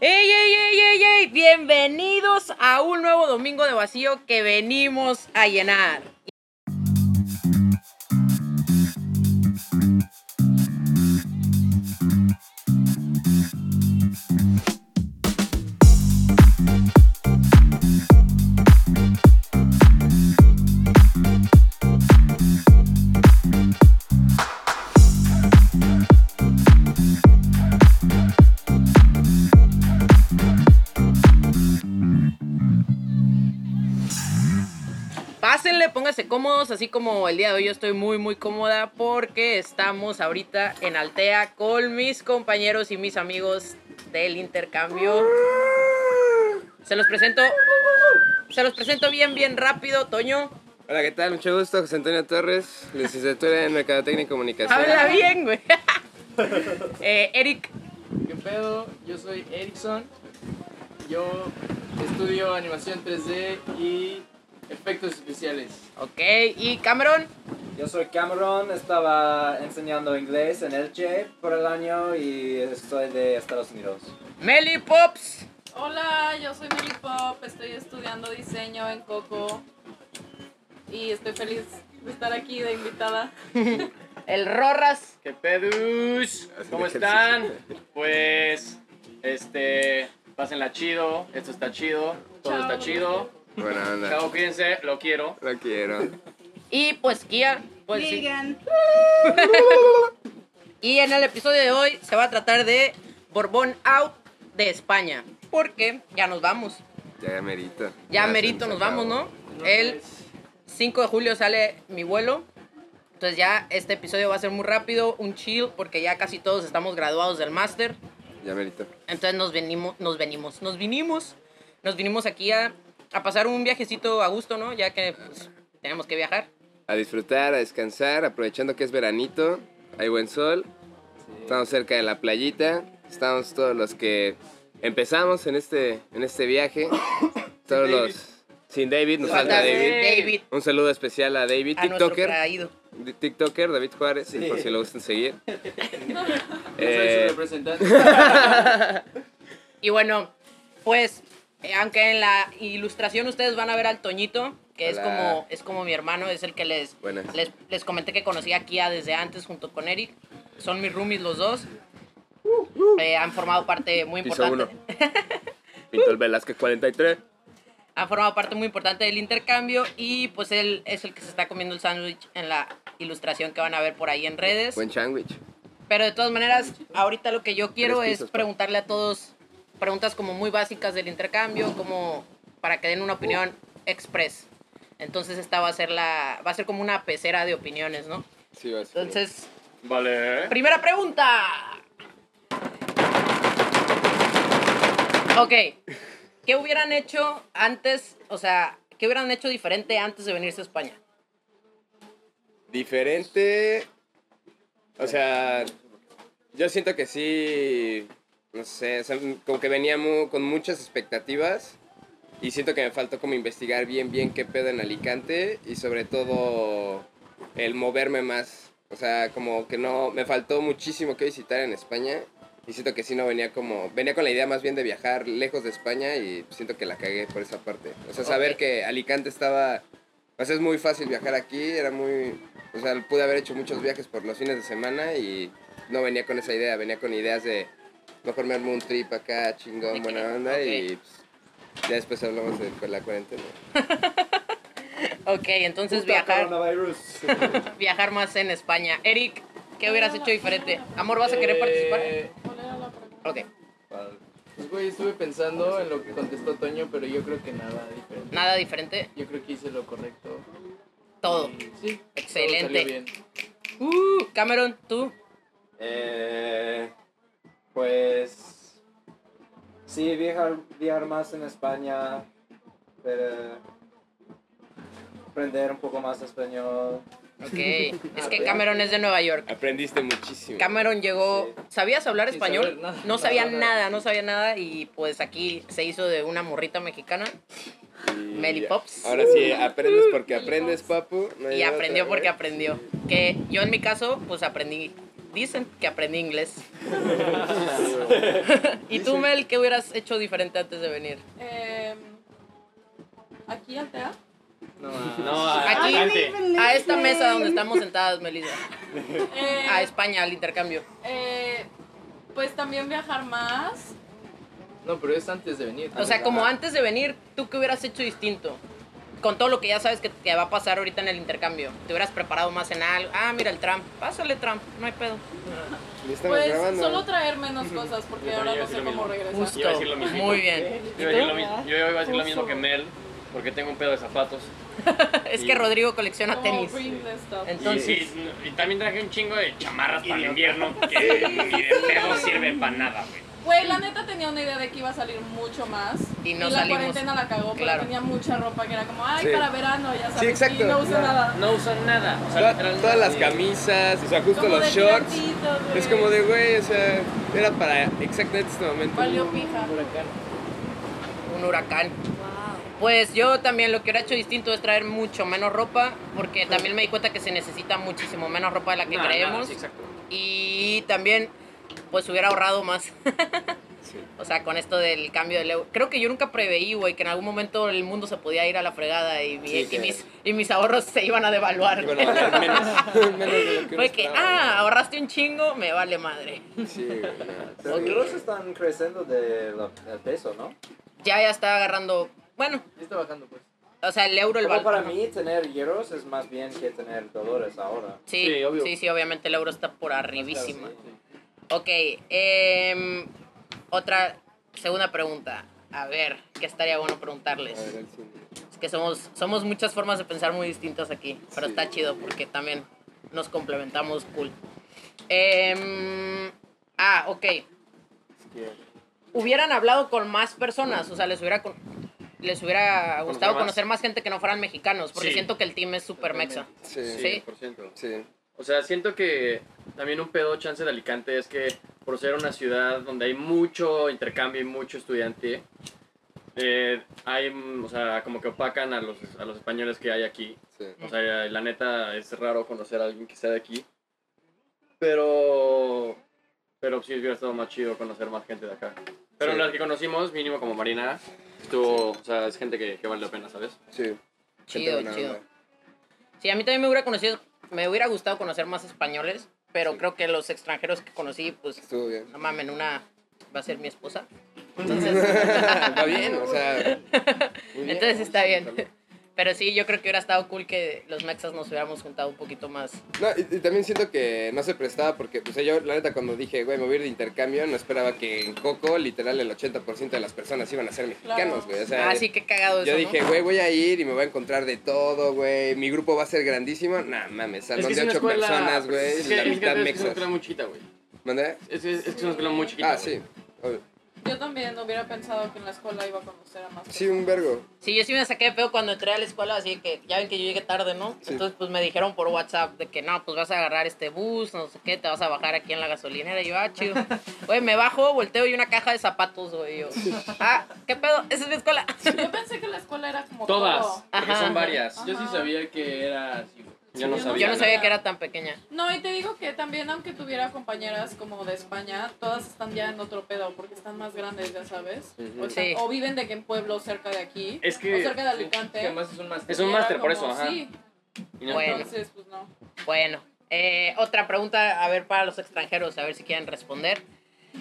¡Ey, ey, ey, ey, ey! Bienvenidos a un nuevo domingo de vacío que venimos a llenar. Pásenle, pónganse cómodos, así como el día de hoy yo estoy muy muy cómoda porque estamos ahorita en Altea con mis compañeros y mis amigos del intercambio. Se los presento, se los presento bien bien rápido, Toño. Hola, ¿qué tal? Mucho gusto, José Antonio Torres, licenciatura en Mercadotecnia y Comunicación. Habla bien, güey. Eh, Eric, ¿Qué pedo? Yo soy Erickson. Yo estudio animación 3D y efectos especiales. ok, y Cameron. Yo soy Cameron, estaba enseñando inglés en Elche por el año y estoy de Estados Unidos. Meli Pops. Hola, yo soy Milly Pop, estoy estudiando diseño en Coco y estoy feliz de estar aquí de invitada. El Rorras. ¿Qué pedus? ¿Cómo están? Pues, este, pásenla chido, esto está chido, todo Chao. está chido. Buena onda. Chao, cuídense, lo quiero. Lo quiero. Y pues Kia. Pues, sí. Y en el episodio de hoy se va a tratar de Borbón Out de España. Porque ya nos vamos. Ya merito. Ya merito nos vamos. ¿no? El 5 de julio sale mi vuelo. Entonces ya este episodio va a ser muy rápido, un chill, porque ya casi todos estamos graduados del máster. Ya merito. Entonces nos venimos, nos venimos, nos vinimos, nos vinimos aquí a, a pasar un viajecito a gusto, ¿no? Ya que pues, tenemos que viajar. A disfrutar, a descansar, aprovechando que es veranito, hay buen sol, estamos cerca de la playita, estamos todos los que empezamos en este, en este viaje, todos David. los... Sin David, nos falta David. David, Un saludo especial a David, a TikToker. TikToker, David Juárez, por si lo gustan seguir. Soy Eh, su representante. Y bueno, pues, eh, aunque en la ilustración ustedes van a ver al Toñito, que es Hola. como, es como mi hermano, es el que les, Buenas. les, les comenté que conocía a Kia desde antes junto con Eric. Son mis roomies los dos. Eh, han formado parte muy importante. Pinto el Velázquez 43. Han formado parte muy importante del intercambio y pues él es el que se está comiendo el sándwich en la ilustración que van a ver por ahí en redes. Buen sándwich. Pero de todas maneras, ahorita lo que yo quiero es pisos, pa. preguntarle a todos preguntas como muy básicas del intercambio, como para que den una opinión express. Entonces esta va a ser la va a ser como una pecera de opiniones, ¿no? Sí, va a ser. Entonces, Vale. primera pregunta. Ok. ¿Qué hubieran hecho antes, o sea, qué hubieran hecho diferente antes de venirse a España? Diferente. O sea, yo siento que sí. No sé, o sea, como que venía mu- con muchas expectativas. Y siento que me faltó como investigar bien, bien qué pedo en Alicante. Y sobre todo el moverme más. O sea, como que no. Me faltó muchísimo que visitar en España. Y siento que sí no venía como. Venía con la idea más bien de viajar lejos de España. Y siento que la cagué por esa parte. O sea, saber que Alicante estaba. O sea, es muy fácil viajar aquí. Era muy. O sea, pude haber hecho muchos viajes por los fines de semana y no venía con esa idea, venía con ideas de mejor me armo un trip acá, chingón, buena onda y pues, ya después hablamos de con la cuarentena. Ok, entonces Puta viajar, coronavirus. viajar más en España. Eric, ¿qué hubieras hecho diferente? Amor, ¿vas a querer participar? Eh, Ok, Pues, güey, estuve pensando en lo que contestó Toño, pero yo creo que nada diferente. nada diferente, Yo creo que hice lo correcto. todo. Y sí, Excelente. todo salió bien. Uh, Cameron, tú. Eh, pues sí, viajar, viajar más en España, pero aprender un poco más español. Ok, es que Cameron es de Nueva York. Aprendiste muchísimo. Cameron llegó. Sí. ¿Sabías hablar español? saber. No sabía Nada. nada, no sabía nada. Y pues aquí se hizo de una morrita mexicana. Meli Pops. Ahora sí, aprendes porque aprendes, papu. Y aprendió porque güey. aprendió. Que yo en mi caso, pues aprendí dicen que aprendí inglés. ¿Y tú, Mel, qué hubieras hecho diferente antes de venir? Eh, aquí al TEA. No, No, a- Aquí, a esta mesa donde estamos sentadas, Melissa. Eh, A España, al intercambio. eh, pues también viajar más. No, pero es antes de venir. O sea, como antes de venir, ¿tú qué hubieras hecho distinto? Con todo lo que ya sabes que, que va a pasar ahorita en el intercambio. ¿Te hubieras preparado más en algo? Ah, mira el Trump. Pásale, Trump. No hay pedo. Pues grabando. solo traer menos cosas porque ahora no sé cómo regresar. Justo. Iba a decir lo mismo. Muy bien. Yo iba a decir lo mismo, yo iba a decir lo mismo que Mel, porque tengo un pedo de zapatos. Es que Rodrigo colecciona tenis. Y, Entonces, y también traje un chingo de chamarras para el invierno que ni de pedo sirven para nada, güey. Güey, la neta tenía una idea de que iba a salir mucho más. Y no la salimos. cuarentena la cagó, pero Claro. tenía mucha ropa que era como, ay, Sí. para verano, ya sabes. Sí, exacto. Y no uso nada. No usan nada. O sea, Toda- literal, todas las camisas, o sea, justo Como los de shorts. Es como de, güey, o sea, era para exactamente este momento. Valió pija. un huracán. Pues yo también lo que hubiera hecho distinto es traer mucho menos ropa, porque también me di cuenta que se necesita muchísimo menos ropa de la que nada, creemos. sí, exacto. Y también, pues hubiera ahorrado más. O sea, con esto del cambio del euro. Creo que yo nunca preveí, güey, que en algún momento el mundo se podía ir a la fregada y, mi- Sí, y que- mis, y mis ahorros se iban a devaluar. Y bueno, menos, menos de lo que Fue que, esperaba, ah, ahorraste un chingo, me vale madre. Sí, güey, no. Pero Ok. los están creciendo de la- del peso, ¿no? Ya, ya está agarrando, bueno, Ya está bajando, pues. o sea, el euro, el valor. para mí, tener euros es más bien que tener dólares ahora. Sí, Sí, obvio. sí, sí, obviamente el euro está por arribísima. Sí. Ok, em, otra, segunda pregunta. A ver, ¿qué estaría bueno preguntarles? A ver. Es que somos, somos muchas formas de pensar muy distintas aquí, pero Sí. está chido porque también nos complementamos cool. Em, ah, ok. Hubieran hablado con más personas, o sea, les hubiera, con- les hubiera gustado conocer más gente que no fueran mexicanos, porque Sí. siento que el team es súper mexa. Sí, Sí. sí. 100%. sí. O sea, siento que también un pedo chance de Alicante es que por ser una ciudad donde hay mucho intercambio y mucho estudiante, eh, hay, mm, o sea, como que opacan a los, a los españoles que hay aquí. sí. O sea, la neta es raro conocer a alguien que sea de aquí. Pero, pero sí hubiera estado más chido conocer más gente de acá. Pero Sí. las que conocimos, mínimo como Marina, estuvo, o sea, es gente que, que vale la pena, ¿sabes? Sí. Chido, chido. Sí, a mí también me hubiera conocido, me hubiera gustado conocer más españoles, pero Sí. creo que los extranjeros que conocí, pues, Estuvo bien. no mamen, una va a ser mi esposa. Va bien, o sea. bien. Entonces está bien. Pero sí, yo creo que hubiera estado cool que los mexas nos hubiéramos juntado un poquito más. No, y, y también siento que no se prestaba porque, o sea, yo la neta cuando dije, güey, me voy a ir de intercambio, no esperaba que en Coco, literal, el 80% de las personas iban a ser mexicanos, güey. O sea, ah, sí, qué cagado yo eso, dije, ¿no? güey, voy a ir y me voy a encontrar de todo, güey. Mi grupo va a ser grandísimo. Nah, mames, salón es de una ocho escuela- personas, güey. Es que, la es que mitad es una mexas. escuela muy chiquita, güey. ¿Mandé? Es, es, es que es una escuela muy chiquita. Ah, güey. sí. obvio. Yo también hubiera pensado que en la escuela iba a conocer a más Sí, un vergo. Sí, yo sí me saqué de pedo cuando entré a la escuela, así que ya ven que yo llegué tarde, ¿no? Sí. Entonces, pues me dijeron por WhatsApp de que no, pues vas a agarrar este bus, no sé qué, te vas a bajar aquí en la gasolinera. Y yo, ah, chido. Güey, me bajo, volteo y una caja de zapatos, güey. Yo, ah, ¿qué pedo? Esa es mi escuela. Yo pensé que la escuela era como Todas, todo. porque Ajá. son varias. Yo sí sabía que era así, güey. Yo no sabía. Yo no sabía que era tan pequeña. No, y te digo que también, aunque tuviera compañeras como de España, todas están ya en otro pedo porque están más grandes, ya sabes. O, sea, Sí. o viven de que en pueblos cerca de aquí. Es que- o cerca de Que Alicante. además es un máster. Es un Y era máster, por eso, ajá. Sí, no- Bueno. entonces, pues no. Bueno, eh, otra pregunta, a ver, para los extranjeros, a ver si quieren responder.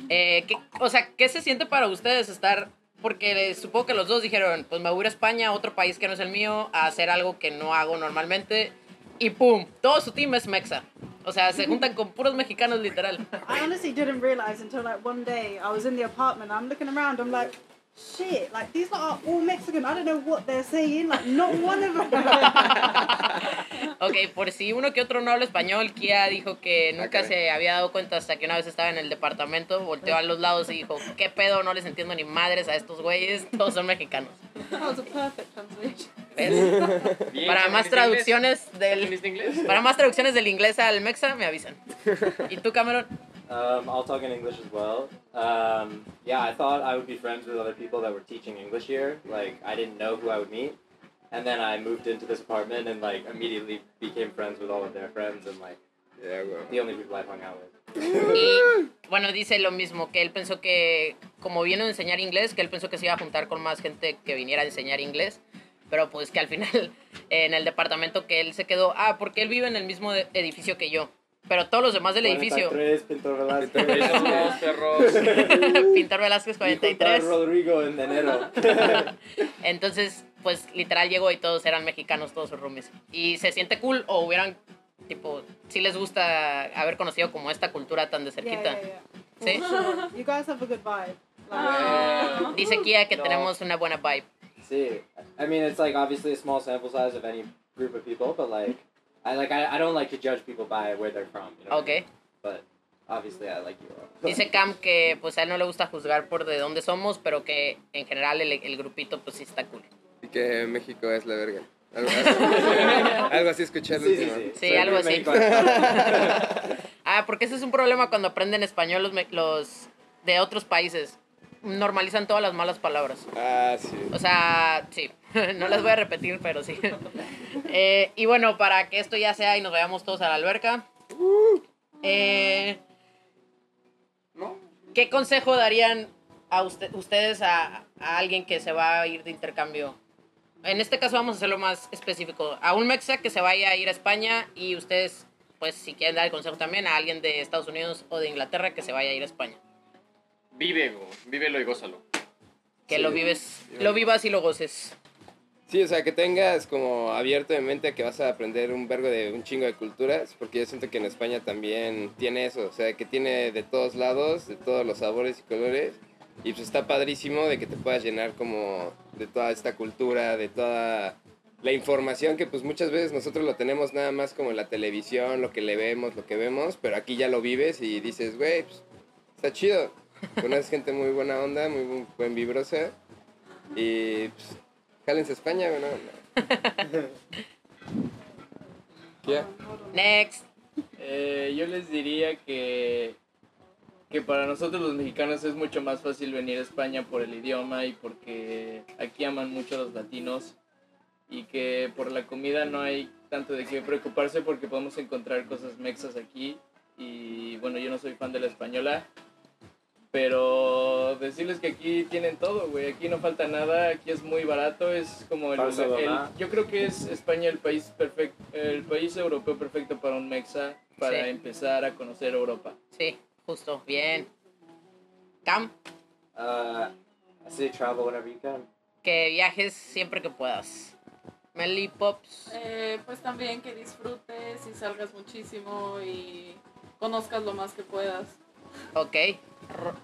Eh, ¿qué- o sea, ¿qué se siente para ustedes estar? Porque supongo que los dos dijeron, pues me voy a ir a España, otro país que no es el mío, a hacer algo que no hago normalmente. Y ¡pum! Todo su team es mexa. O sea, se juntan con puros mexicanos literal. I honestly didn't realize until like one day I was in the apartment. I'm looking around. I'm like, shit. Like these are all Mexican. I don't know what they're saying. Like not one of them. Ok, por si uno que otro no habla español, Kia dijo que nunca caray. se había dado cuenta hasta que una vez estaba en el departamento, volteó a los lados y dijo, ¿qué pedo? No les entiendo ni madres a estos güeyes, todos son mexicanos. That was a perfect translation. Bien, Para ¿entendiste más inglés? traducciones del ¿Entendiste inglés? para más traducciones del inglés al mexa me avisan. ¿Y tú, Cameron? Um, I'll talk in English as well. Um, yeah, I thought I would be friends with other people that were teaching English here. Like, I didn't know who I would meet. And then I moved into this apartment and, like, immediately became friends with all of their friends and, like, Yeah, the only people I've hung out with. Y bueno, dice lo mismo, que él pensó que, como vino a enseñar inglés, que él pensó que se iba a juntar con más gente que viniera a enseñar inglés. Pero pues que al final, en el departamento que él se quedó, ah, porque él vive en el mismo de- edificio que yo. Pero todos los demás del edificio, 43, Pintor Velázquez. Pintor Velázquez Y junto a 43. Rodrigo en enero. Entonces, pues literal llegó y todos eran mexicanos, todos sus roomies. Y se siente cool o hubieran, tipo, si les gusta haber conocido como esta cultura tan de Yeah, cerquita. yeah, yeah. ¿Sí? For sure. You guys have a good vibe. Like, Ah. Dice Kia que No. tenemos una buena vibe. See, I mean, it's like obviously a small sample size of any group of people, but like, I like I, I don't like to judge people by where they're from. You know what I Ok. mean? But obviously, I like you all. Dice Cam que pues a él no le gusta juzgar por de dónde somos, pero que en general el, el grupito pues sí está cool. Y que México es la verga. Algo así, algo así escuché el Sí, sí, último. sí. Sí, algo así. Ah, porque ese es un problema cuando aprenden español los, me- los de otros países. Normalizan todas las malas palabras. Ah, sí. O sea, sí, no las voy a repetir, pero sí. Eh, y bueno, para que esto ya sea y nos vayamos todos a la alberca. eh, ¿Qué consejo darían a usted- ustedes a, a alguien que se va a ir de intercambio? En este caso vamos a hacerlo más específico. A un mexa que se vaya a ir a España y ustedes, pues si quieren dar el consejo también a alguien de Estados Unidos o de Inglaterra que se vaya a ir a España. Vive, go, vívelo y gózalo. Que Sí. lo vives, lo vivas y lo goces. Sí, o sea, que tengas como abierto de mente que vas a aprender un vergo de un chingo de culturas, porque yo siento que en España también tiene eso, o sea, que tiene de todos lados, de todos los sabores y colores, y pues está padrísimo de que te puedas llenar como de toda esta cultura, de toda la información que pues muchas veces nosotros lo tenemos nada más como en la televisión, lo que le vemos, lo que vemos, pero aquí ya lo vives y dices, güey, pues, está chido. Conoces gente muy buena onda, muy bu- buen vibrosa, y pues Jálense a España, güey, no. Next. Eh, yo les diría que, que para nosotros los mexicanos es mucho más fácil venir a España por el idioma y porque aquí aman mucho a los latinos y que por la comida no hay tanto de qué preocuparse porque podemos encontrar cosas mexas aquí y bueno, yo no soy fan de la española, pero decirles que aquí tienen todo, güey, aquí no falta nada, aquí es muy barato, es como el, el- yo creo que es España el país perfecto, el país europeo perfecto para un mexa para Sí. empezar a conocer Europa. Sí, justo. Bien. Cam, Uh, I say travel whenever you can. que viajes siempre que puedas. Melly Pops. Eh, pues también que disfrutes y salgas muchísimo y conozcas lo más que puedas. Ok.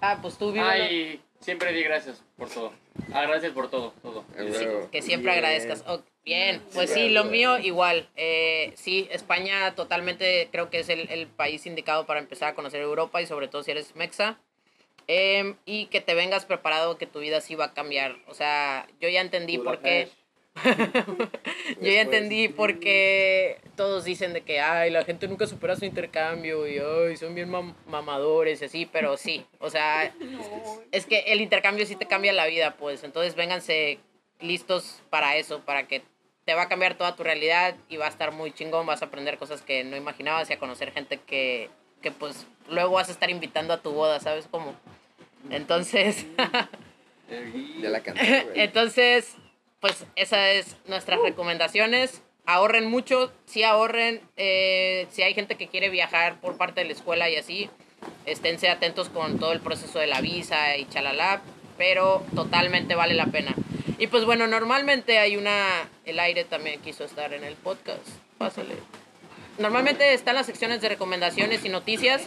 Ah, pues tú vives. Ay, siempre di gracias por todo. Ah, gracias por todo, todo. Huevo. Que siempre Bien. agradezcas. Oh, bien, pues sí, lo mío igual. Eh, sí, España totalmente creo que es el, el país indicado para empezar a conocer Europa y sobre todo si eres mexa. Em, y que te vengas preparado que tu vida sí va a cambiar. O sea, yo ya entendí por qué. Yo ya entendí por qué todos dicen de que, ay, la gente nunca supera su intercambio y, ay, son bien mam- mamadores y así, pero sí, o sea, es que el intercambio sí te cambia la vida, pues, entonces vénganse listos para eso, para que te va a cambiar toda tu realidad y va a estar muy chingón, vas a aprender cosas que no imaginabas y a conocer gente que, que pues, luego vas a estar invitando a tu boda, ¿sabes cómo? Entonces... Ya la canté, güey. Entonces, pues esas es nuestras recomendaciones. Ahorren mucho, sí ahorren. eh, si hay gente que quiere viajar por parte de la escuela y así, esténse atentos con todo el proceso de la visa y chalala, pero totalmente vale la pena. Y pues bueno, normalmente hay una, el aire también quiso estar en el podcast, pásale. Normalmente están las secciones de recomendaciones y noticias,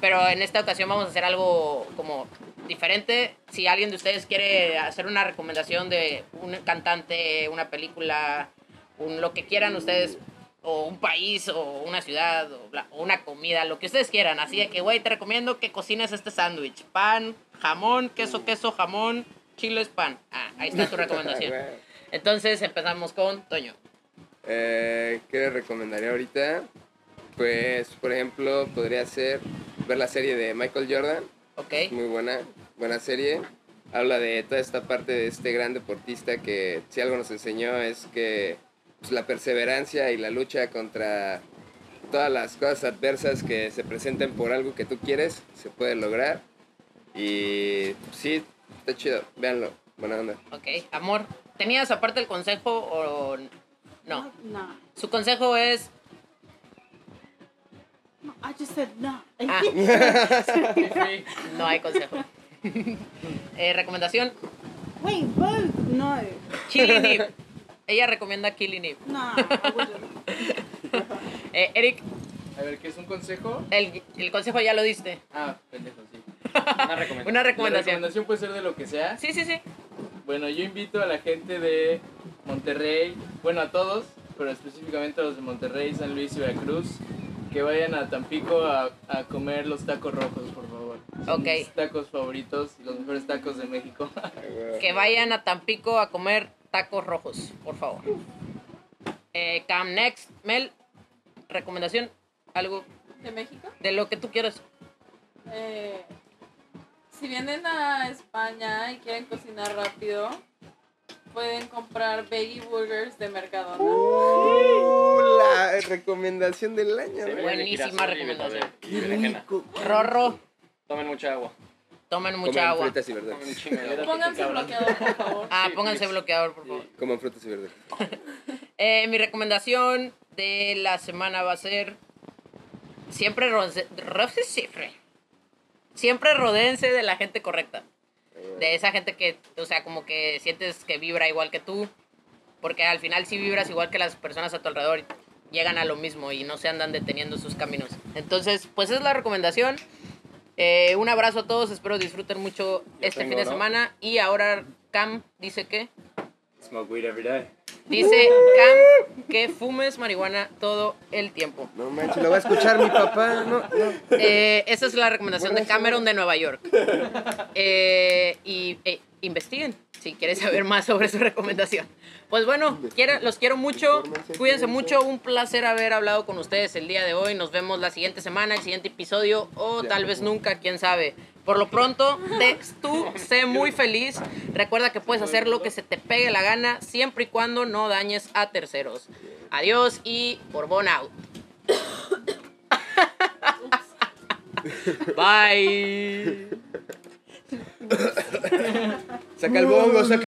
pero en esta ocasión vamos a hacer algo como diferente. Si alguien de ustedes quiere hacer una recomendación de un cantante, una película, un, lo que quieran ustedes, o un país, o una ciudad, o, bla- o una comida, lo que ustedes quieran. Así de que, güey, te recomiendo que cocines este sándwich. Pan, jamón, queso, queso, jamón, chiles, pan. Ah, ahí está tu recomendación. Entonces empezamos con Toño. Eh, ¿Qué le recomendaría ahorita? Pues, por ejemplo, podría ser ver la serie de Michael Jordan. ¿Ok? Muy buena, buena serie. Habla de toda esta parte de este gran deportista que si algo nos enseñó es que pues, la perseverancia y la lucha contra todas las cosas adversas que se presenten por algo que tú quieres, se puede lograr. Y sí, está chido, véanlo, buena onda. Ok, amor, ¿tenías aparte el consejo o no? Nah. Su consejo es... No, I just said nah. Ah, Sí. no hay consejo. Eh, recomendación, Wait, both? No. Killing Eve. Ella recomienda Killing Eve. Nah, I wouldn't. Eh, Eric, A ver, ¿qué es un consejo? el, el consejo ya lo diste. Ah, pendejo, sí. Una recomendación. Una La recomendación. recomendación puede ser de lo que sea. Sí, sí, sí. Bueno, yo invito a la gente de Monterrey, bueno, a todos, pero específicamente a los de Monterrey, San Luis y Veracruz, que vayan a Tampico a, a comer los tacos rojos, por favor. Son Ok. mis tacos favoritos, los mejores tacos de México. Que vayan a Tampico a comer tacos rojos, por favor. Eh, Cam Next, Mel, recomendación, algo ¿De México? de lo que tú quieras. Eh, si vienen a España y quieren cocinar rápido, pueden comprar veggie burgers de Mercadona. Uh, la recomendación del año. De Buenísima recomendación. Rorro, Tomen mucha agua. tomen mucha agua. frutas y verduras. Pónganse bloqueador, por favor. Ah, Sí, pónganse bloqueador, por favor. Coman frutas y verduras. Eh, mi recomendación de la semana va a ser siempre siempre siempre rodense de la gente correcta. De esa gente que, o sea, como que sientes que vibra igual que tú, porque al final si vibras igual que las personas a tu alrededor llegan a lo mismo y no se andan deteniendo sus caminos. Entonces, pues es la recomendación. Eh, un abrazo a todos, espero disfruten mucho Yo este tengo, fin de ¿no? semana y ahora Cam dice que Smoke weed every day. Dice Cam que fumes marihuana todo el tiempo. No manches, lo va a escuchar mi papá. No, no. Eh, esa es la recomendación de Cameron de Nueva York. Eh, y eh, investiguen si quieres saber más sobre su recomendación. Pues bueno, quiero- los quiero mucho. Cuídense mucho. Un placer haber hablado con ustedes el día de hoy. Nos vemos la siguiente semana, el siguiente episodio o tal vez nunca, quién sabe. Por lo pronto, te- tú sé muy feliz. Recuerda que puedes hacer lo que se te pegue la gana siempre y cuando no dañes a terceros. Adiós y Borbón out. Bye. Saca el bongo, saca